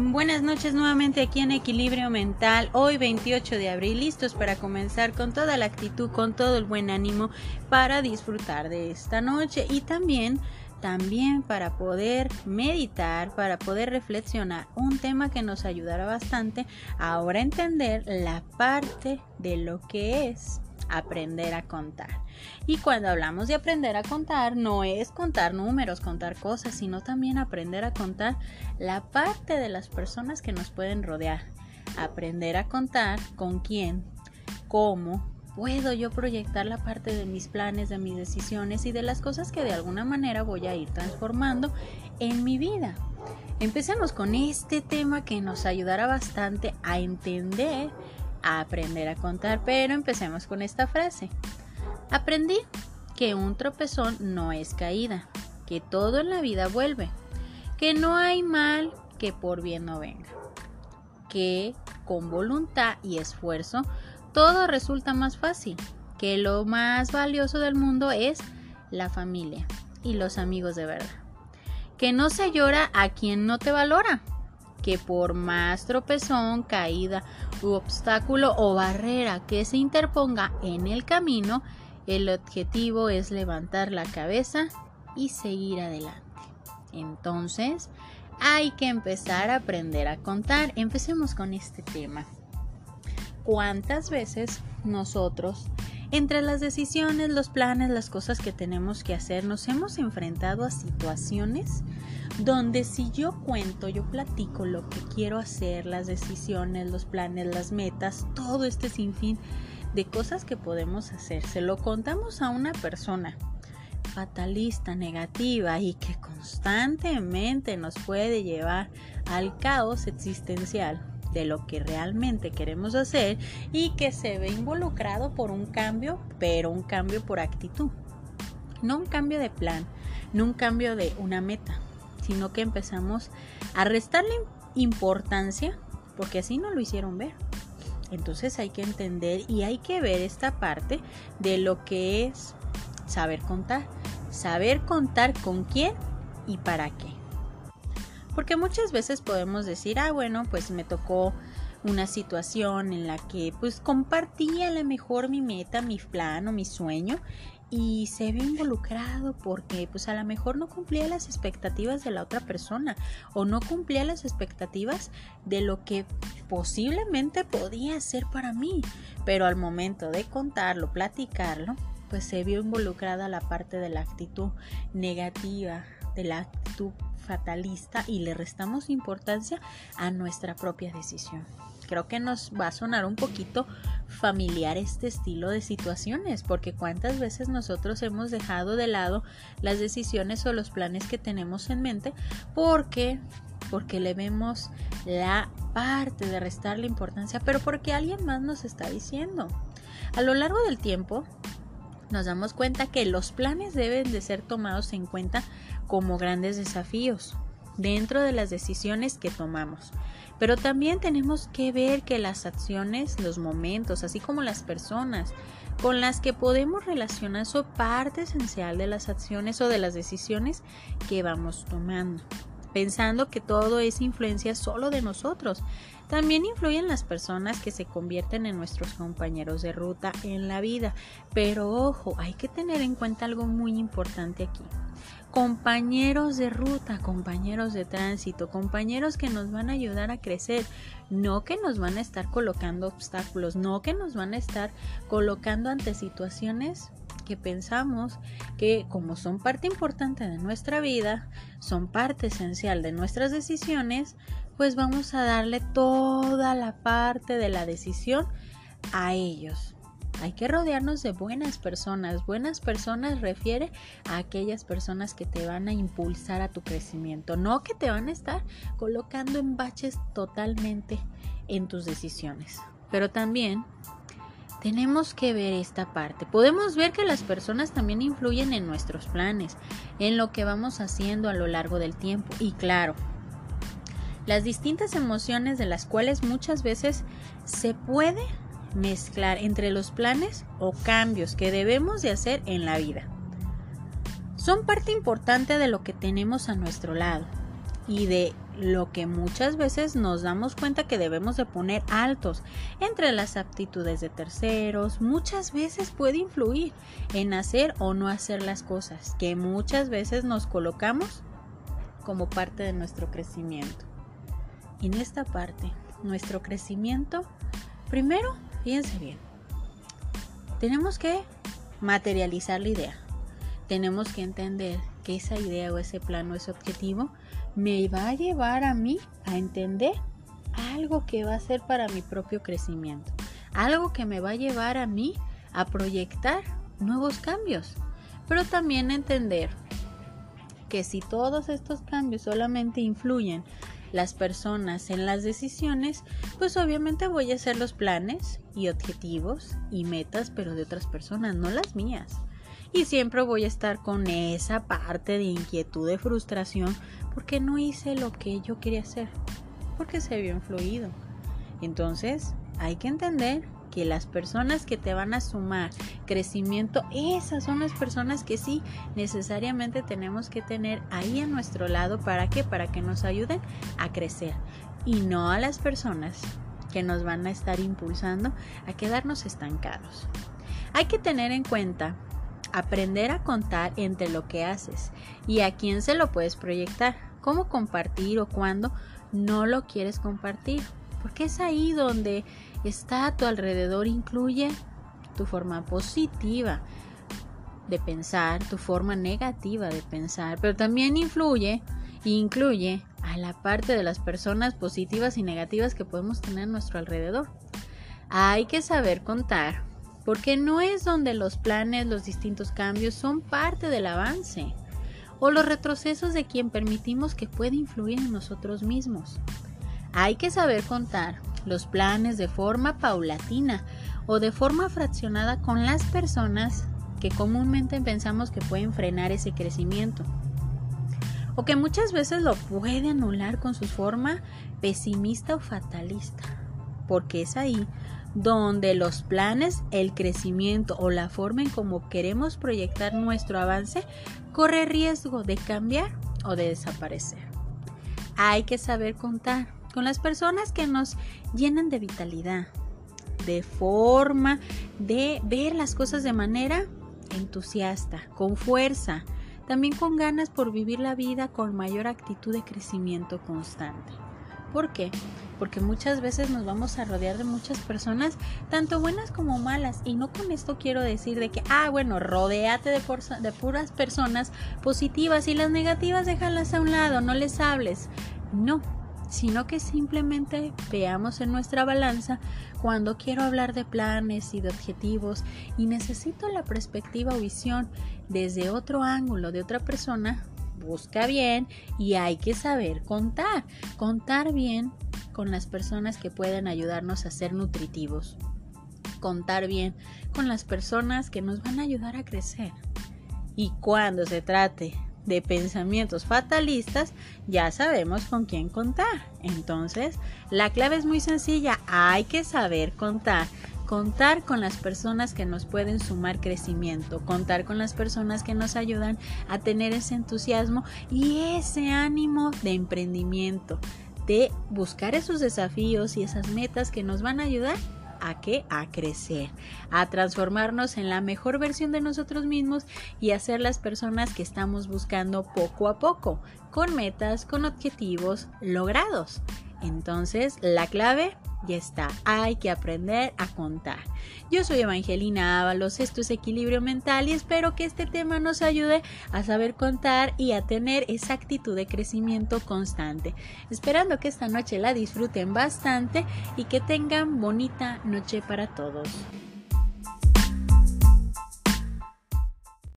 Buenas noches nuevamente aquí en Equilibrio Mental, hoy 28 de abril, listos para comenzar con toda la actitud, con todo el buen ánimo para disfrutar de esta noche y también también para poder meditar, para poder reflexionar, un tema que nos ayudará bastante ahora a entender la parte de lo que es aprender a contar. Y cuando hablamos de aprender a contar, no es contar números, contar cosas, sino también aprender a contar la parte de las personas que nos pueden rodear. Aprender a contar con quién, cómo, puedo yo proyectar la parte de mis planes, de mis decisiones y de las cosas que de alguna manera voy a ir transformando en mi vida. Empecemos con este tema que nos ayudará bastante a entender a aprender a contar, pero empecemos con esta frase. Aprendí que un tropezón no es caída, que todo en la vida vuelve, que no hay mal que por bien no venga, que con voluntad y esfuerzo todo resulta más fácil, que lo más valioso del mundo es la familia y los amigos de verdad, que no se llora a quien no te valora, que por más tropezón, caída u obstáculo o barrera que se interponga en el camino, el objetivo es levantar la cabeza y seguir adelante. Entonces, hay que empezar a aprender a contar. Empecemos con este tema. ¿Cuántas veces nosotros, entre las decisiones, los planes, las cosas que tenemos que hacer, nos hemos enfrentado a situaciones donde si yo cuento, yo platico lo que quiero hacer, las decisiones, los planes, las metas, todo este sinfín de cosas que podemos hacer, se lo contamos a una persona fatalista, negativa y que constantemente nos puede llevar al caos existencial de lo que realmente queremos hacer y que se ve involucrado por un cambio, pero un cambio por actitud. No un cambio de plan, no un cambio de una meta, sino que empezamos a restarle importancia porque así no lo hicieron ver. Entonces hay que entender y hay que ver esta parte de lo que es saber contar. Saber contar con quién y para qué. Porque muchas veces podemos decir, ah, bueno, pues me tocó una situación en la que pues compartía a lo mejor mi meta, mi plan o mi sueño y se ve involucrado porque pues a lo mejor no cumplía las expectativas de la otra persona o no cumplía las expectativas de lo que posiblemente podía ser para mí pero al momento de contarlo platicarlo pues se vio involucrada la parte de la actitud negativa de la actitud fatalista y le restamos importancia a nuestra propia decisión creo que nos va a sonar un poquito familiar este estilo de situaciones, porque cuántas veces nosotros hemos dejado de lado las decisiones o los planes que tenemos en mente porque porque le vemos la parte de restar la importancia, pero porque alguien más nos está diciendo. A lo largo del tiempo nos damos cuenta que los planes deben de ser tomados en cuenta como grandes desafíos dentro de las decisiones que tomamos. Pero también tenemos que ver que las acciones, los momentos, así como las personas con las que podemos relacionar son parte esencial de las acciones o de las decisiones que vamos tomando, pensando que todo es influencia solo de nosotros. También influyen las personas que se convierten en nuestros compañeros de ruta en la vida. Pero ojo, hay que tener en cuenta algo muy importante aquí compañeros de ruta, compañeros de tránsito, compañeros que nos van a ayudar a crecer, no que nos van a estar colocando obstáculos, no que nos van a estar colocando ante situaciones que pensamos que como son parte importante de nuestra vida, son parte esencial de nuestras decisiones, pues vamos a darle toda la parte de la decisión a ellos. Hay que rodearnos de buenas personas. Buenas personas refiere a aquellas personas que te van a impulsar a tu crecimiento, no que te van a estar colocando en baches totalmente en tus decisiones. Pero también tenemos que ver esta parte. Podemos ver que las personas también influyen en nuestros planes, en lo que vamos haciendo a lo largo del tiempo. Y claro, las distintas emociones de las cuales muchas veces se puede mezclar entre los planes o cambios que debemos de hacer en la vida. Son parte importante de lo que tenemos a nuestro lado y de lo que muchas veces nos damos cuenta que debemos de poner altos entre las aptitudes de terceros, muchas veces puede influir en hacer o no hacer las cosas, que muchas veces nos colocamos como parte de nuestro crecimiento. En esta parte, nuestro crecimiento, primero, fíjense bien, tenemos que materializar la idea. Tenemos que entender que esa idea o ese plan o ese objetivo me va a llevar a mí a entender algo que va a ser para mi propio crecimiento, algo que me va a llevar a mí a proyectar nuevos cambios, pero también entender que si todos estos cambios solamente influyen las personas en las decisiones, pues obviamente voy a hacer los planes y objetivos y metas, pero de otras personas, no las mías. Y siempre voy a estar con esa parte de inquietud, de frustración, porque no hice lo que yo quería hacer, porque se vio influido. Entonces, hay que entender que las personas que te van a sumar crecimiento, esas son las personas que sí necesariamente tenemos que tener ahí a nuestro lado. ¿Para qué? Para que nos ayuden a crecer. Y no a las personas que nos van a estar impulsando a quedarnos estancados. Hay que tener en cuenta aprender a contar entre lo que haces y a quién se lo puedes proyectar cómo compartir o cuándo no lo quieres compartir. Porque es ahí donde está a tu alrededor, incluye tu forma positiva de pensar, tu forma negativa de pensar, pero también influye incluye a la parte de las personas positivas y negativas que podemos tener a nuestro alrededor. Hay que saber contar, porque no es donde los planes, los distintos cambios son parte del avance o los retrocesos de quien permitimos que pueda influir en nosotros mismos. Hay que saber contar los planes de forma paulatina o de forma fraccionada con las personas que comúnmente pensamos que pueden frenar ese crecimiento o que muchas veces lo puede anular con su forma pesimista o fatalista, porque es ahí donde los planes, el crecimiento o la forma en cómo queremos proyectar nuestro avance corre riesgo de cambiar o de desaparecer. Hay que saber contar con las personas que nos llenan de vitalidad, de forma de ver las cosas de manera entusiasta, con fuerza, también con ganas por vivir la vida con mayor actitud de crecimiento constante. ¿Por qué? Porque muchas veces nos vamos a rodear de muchas personas, tanto buenas como malas. Y no con esto quiero decir de que, ah, bueno, rodéate de, de puras personas positivas y las negativas déjalas a un lado, no les hables. No, sino que simplemente veamos en nuestra balanza cuando quiero hablar de planes y de objetivos y necesito la perspectiva o visión desde otro ángulo de otra persona, busca bien y hay que saber contar, contar bien con las personas que pueden ayudarnos a ser nutritivos, contar bien con las personas que nos van a ayudar a crecer. Y cuando se trate de pensamientos fatalistas, ya sabemos con quién contar. Entonces, la clave es muy sencilla, hay que saber contar contar con las personas que nos pueden sumar crecimiento, contar con las personas que nos ayudan a tener ese entusiasmo y ese ánimo de emprendimiento, de buscar esos desafíos y esas metas que nos van a ayudar a qué? A crecer, a transformarnos en la mejor versión de nosotros mismos y a ser las personas que estamos buscando poco a poco, con metas, con objetivos logrados. Entonces, la clave ya está, hay que aprender a contar. Yo soy Evangelina Ábalos, esto es Equilibrio Mental y espero que este tema nos ayude a saber contar y a tener esa actitud de crecimiento constante. Esperando que esta noche la disfruten bastante y que tengan bonita noche para todos.